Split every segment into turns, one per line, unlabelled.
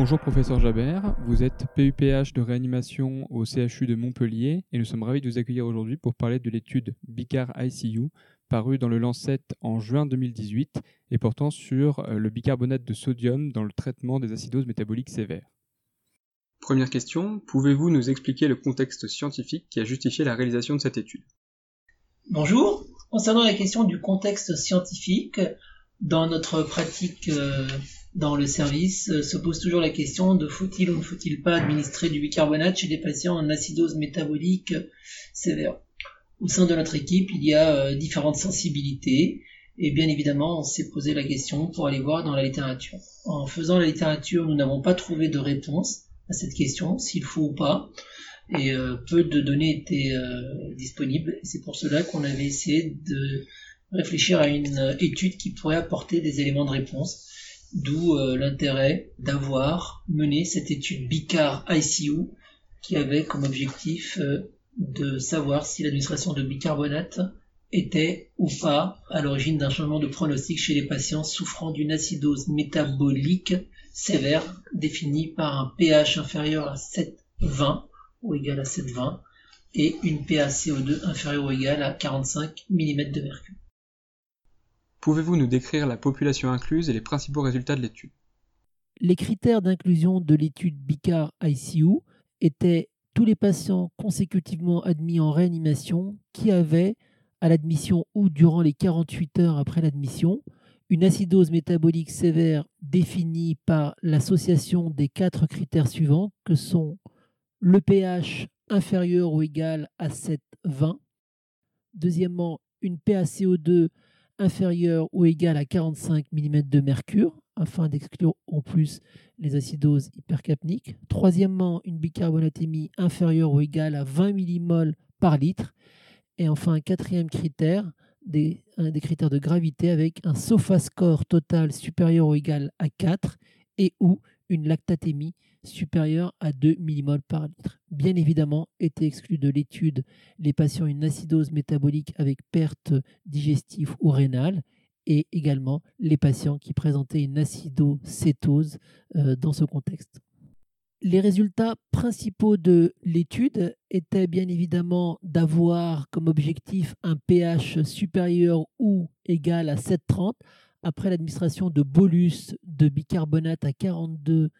Bonjour professeur Jabert, vous êtes PUPH de réanimation au CHU de Montpellier et nous sommes ravis de vous accueillir aujourd'hui pour parler de l'étude BICAR ICU parue dans le Lancet en juin 2018 et portant sur euh, le bicarbonate de sodium dans le traitement des acidoses métaboliques sévères. Première question, pouvez-vous nous expliquer le contexte scientifique qui a justifié la réalisation de cette étude?
Bonjour, concernant la question du contexte scientifique, dans notre pratique euh, dans le service euh, se pose toujours la question de faut-il ou ne faut-il pas administrer du bicarbonate chez des patients en acidose métabolique sévère. Au sein de notre équipe, il y a euh, différentes sensibilités et bien évidemment, on s'est posé la question pour aller voir dans la littérature. En faisant la littérature, nous n'avons pas trouvé de réponse à cette question, s'il faut ou pas, et euh, peu de données étaient disponibles. C'est pour cela qu'on avait essayé de réfléchir à une étude qui pourrait apporter des éléments de réponse D'où euh, l'intérêt d'avoir mené cette étude BICAR ICU qui avait comme objectif euh, de savoir si l'administration de bicarbonate était ou pas à l'origine d'un changement de pronostic chez les patients souffrant d'une acidose métabolique sévère définie par un pH inférieur à 7,20 ou égal à 7,20 et une PaCO2 inférieure ou égale à 45 mm de mercure.
Pouvez-vous nous décrire la population incluse et les principaux résultats de l'étude?
Les critères d'inclusion de l'étude BICAR ICU étaient tous les patients consécutivement admis en réanimation qui avaient, à l'admission ou durant les 48 heures après l'admission, une acidose métabolique sévère définie par l'association des quatre critères suivants que sont le pH inférieur ou égal à 7,20, deuxièmement une PaCO2 inférieur ou égal à 45 mm de mercure, afin d'exclure en plus les acidoses hypercapniques. Troisièmement, une bicarbonatémie inférieure ou égale à 20 mmol par litre. Et enfin, un quatrième critère, un des critères de gravité avec un SOFA score total supérieur ou égal à 4 et ou une lactatémie supérieure à 2 mmol par litre. Bien évidemment, étaient exclus de l'étude les patients une acidose métabolique avec perte digestive ou rénale et également les patients qui présentaient une acidocétose euh, dans ce contexte. Les résultats principaux de l'étude étaient bien évidemment d'avoir comme objectif un pH supérieur ou égal à 7,30 après l'administration de bolus de bicarbonate à 42%,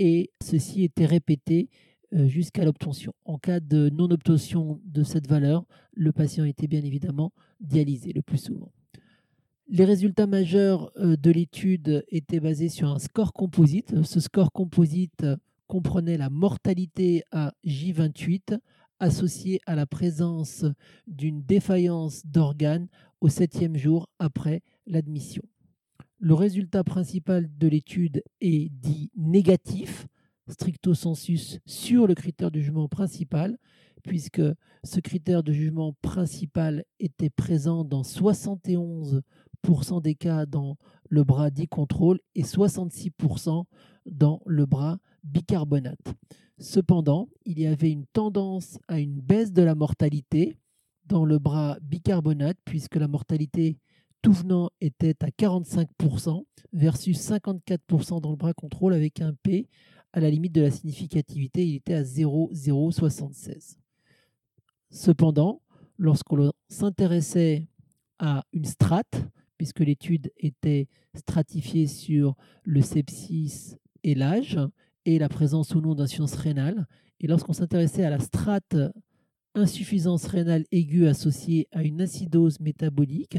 et ceci était répété euh, jusqu'à l'obtention. En cas de non-obtention de cette valeur, le patient était bien évidemment dialysé le plus souvent. Les résultats majeurs euh, de l'étude étaient basés sur un score composite. Ce score composite comprenait la mortalité à J28 associée à la présence d'une défaillance d'organes au septième jour après l'admission. Le résultat principal de l'étude est dit négatif, stricto sensus, sur le critère de jugement principal, puisque ce critère de jugement principal était présent dans 71% des cas dans le bras dit contrôle et 66% dans le bras bicarbonate. Cependant, il y avait une tendance à une baisse de la mortalité dans le bras bicarbonate, puisque la mortalité tout venant était à 45% versus 54% dans le bras contrôle avec un P à la limite de la significativité, il était à 0,076. Cependant, lorsqu'on s'intéressait à une strate, puisque l'étude était stratifiée sur le sepsis et l'âge, et la présence ou non d'insuffisance rénale, et lorsqu'on s'intéressait à la strate insuffisance rénale aiguë associée à une acidose métabolique.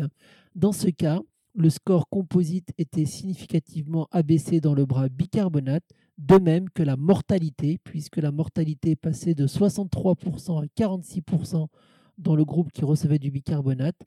Dans ce cas, le score composite était significativement abaissé dans le bras bicarbonate, de même que la mortalité, puisque la mortalité passait de 63% à 46% dans le groupe qui recevait du bicarbonate.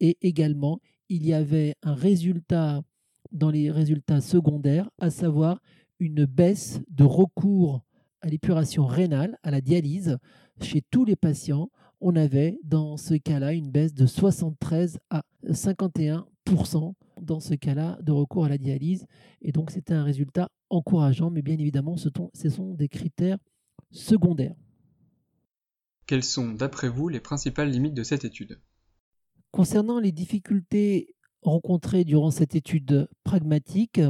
Et également, il y avait un résultat dans les résultats secondaires, à savoir une baisse de recours à l'épuration rénale, à la dialyse, chez tous les patients, on avait dans ce cas-là une baisse de 73 à 51% dans ce cas-là de recours à la dialyse. Et donc c'était un résultat encourageant, mais bien évidemment, ce sont des critères secondaires.
Quelles sont, d'après vous, les principales limites de cette étude?
Concernant les difficultés rencontrées durant cette étude pragmatique,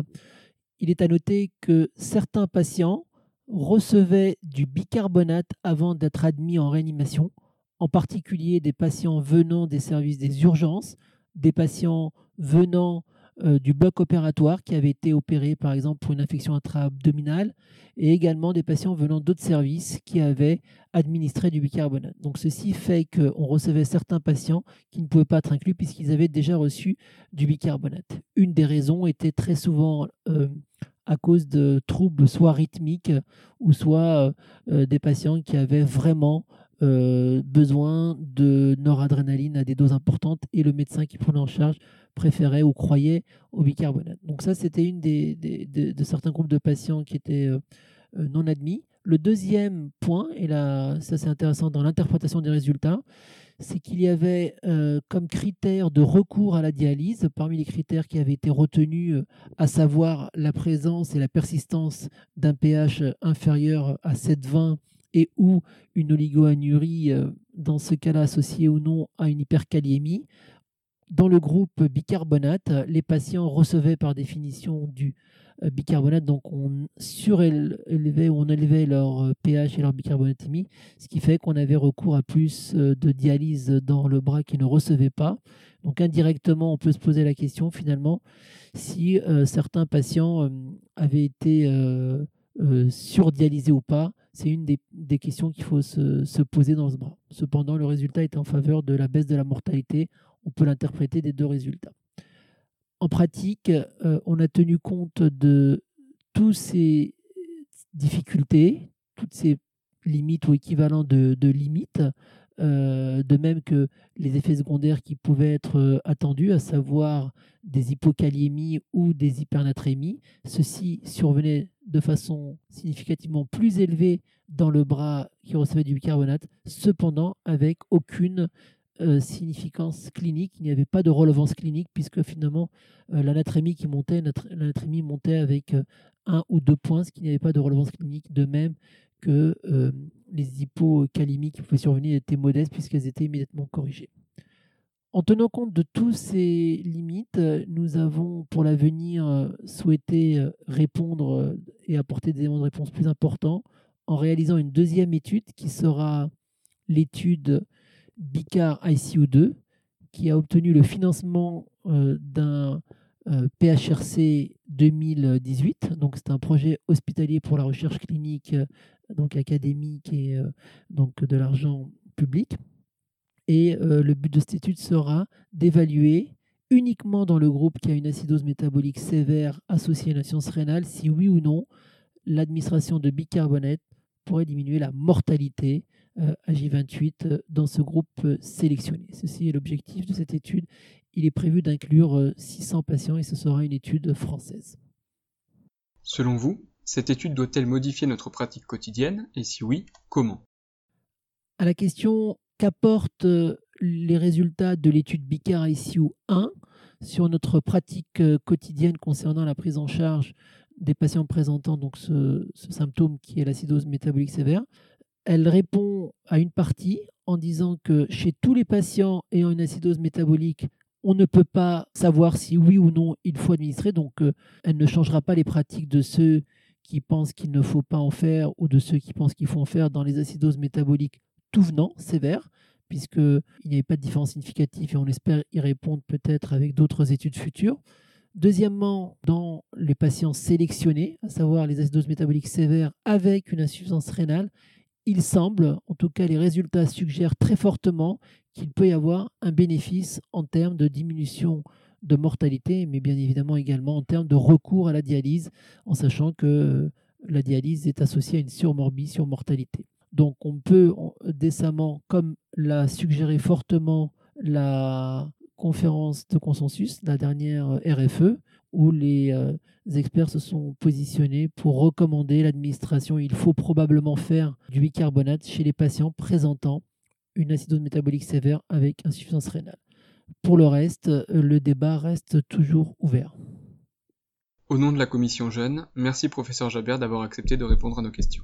il est à noter que certains patients recevaient du bicarbonate avant d'être admis en réanimation, en particulier des patients venant des services des urgences, des patients venant euh, du bloc opératoire qui avaient été opérés par exemple pour une infection intra-abdominale et également des patients venant d'autres services qui avaient administré du bicarbonate. Donc ceci fait qu'on recevait certains patients qui ne pouvaient pas être inclus puisqu'ils avaient déjà reçu du bicarbonate. Une des raisons était très souvent euh, à cause de troubles soit rythmiques ou soit euh, des patients qui avaient vraiment besoin de noradrénaline à des doses importantes et le médecin qui prenait en charge préférait ou croyait au bicarbonate. Donc ça, c'était une des, de, certains groupes de patients qui étaient euh, euh, non admis. Le deuxième point, et là, ça c'est intéressant dans l'interprétation des résultats, c'est qu'il y avait euh, comme critère de recours à la dialyse, parmi les critères qui avaient été retenus, à savoir la présence et la persistance d'un pH inférieur à 7,20 et ou une oligoanurie, dans ce cas-là associée ou non à une hyperkaliémie, dans le groupe bicarbonate, les patients recevaient par définition du euh, bicarbonate, donc on surélevait ou on élevait leur pH et leur bicarbonatémie, ce qui fait qu'on avait recours à plus euh, de dialyse dans le bras qui ne recevait pas. Donc indirectement, on peut se poser la question finalement si euh, certains patients avaient été surdialysés ou pas. C'est une des, questions qu'il faut se, se, poser dans ce bras. Cependant, le résultat est en faveur de la baisse de la mortalité on peut l'interpréter des deux résultats. En pratique, euh, on a tenu compte de toutes ces difficultés, toutes ces limites ou équivalents de, limites, euh, de même que les effets secondaires qui pouvaient être euh, attendus, à savoir des hypokaliémies ou des hypernatrémies. Ceci survenait de façon significativement plus élevée dans le bras qui recevait du bicarbonate, cependant avec aucune euh, significance clinique, il n'y avait pas de relevance clinique puisque finalement euh, l'anatrémie qui montait, l'anatrémie montait avec euh, un ou deux points, ce qui n'avait pas de relevance clinique, de même que les hypokalimies qui pouvaient survenir étaient modestes puisqu'elles étaient immédiatement corrigées. En tenant compte de toutes ces limites, nous avons pour l'avenir souhaité répondre et apporter des éléments de réponse plus importants en réalisant une deuxième étude qui sera l'étude Bicar ICU2, qui a obtenu le financement euh, d'un euh, PHRC 2018. Donc, c'est un projet hospitalier pour la recherche clinique, euh, donc académique et donc de l'argent public. Et le but de cette étude sera d'évaluer uniquement dans le groupe qui a une acidose métabolique sévère associée à une science rénale si oui ou non l'administration de bicarbonate pourrait diminuer la mortalité euh, AJ28 euh, dans ce groupe euh, sélectionné. Ceci est l'objectif de cette étude. Il est prévu d'inclure 600 patients et ce sera une étude française.
Selon vous, cette étude doit-elle modifier notre pratique quotidienne et si oui, comment?
À la question qu'apportent les résultats de l'étude BICAR ICU 1 sur notre pratique quotidienne concernant la prise en charge des patients présentant donc ce, ce symptôme qui est l'acidose métabolique sévère, elle répond à une partie en disant que chez tous les patients ayant une acidose métabolique, on ne peut pas savoir si oui ou non il faut administrer. Donc, euh, elle ne changera pas les pratiques de ceux qui pensent qu'il ne faut pas en faire ou de ceux qui pensent qu'il faut en faire dans les acidoses métaboliques tout venant, sévères, puisqu'il n'y avait pas de différence significative et on espère y répondre peut-être avec d'autres études futures. Deuxièmement, dans les patients sélectionnés, à savoir les acidoses métaboliques sévères avec une insuffisance rénale, il semble, en tout cas les résultats suggèrent très fortement qu'il peut y avoir un bénéfice en termes de diminution de mortalité, mais bien évidemment également en termes de recours à la dialyse, en sachant que la dialyse est associée à une surmorbie, surmortalité. Donc on peut décemment, comme l'a suggéré fortement la conférence de consensus, la dernière RFE, où les euh, experts se sont positionnés pour recommander l'administration. Il faut probablement faire du bicarbonate chez les patients présentant une acidose métabolique sévère avec insuffisance rénale. Pour le reste, euh, le débat reste toujours ouvert.
Au nom de la commission jeune, merci professeur Jabert d'avoir accepté de répondre à nos questions.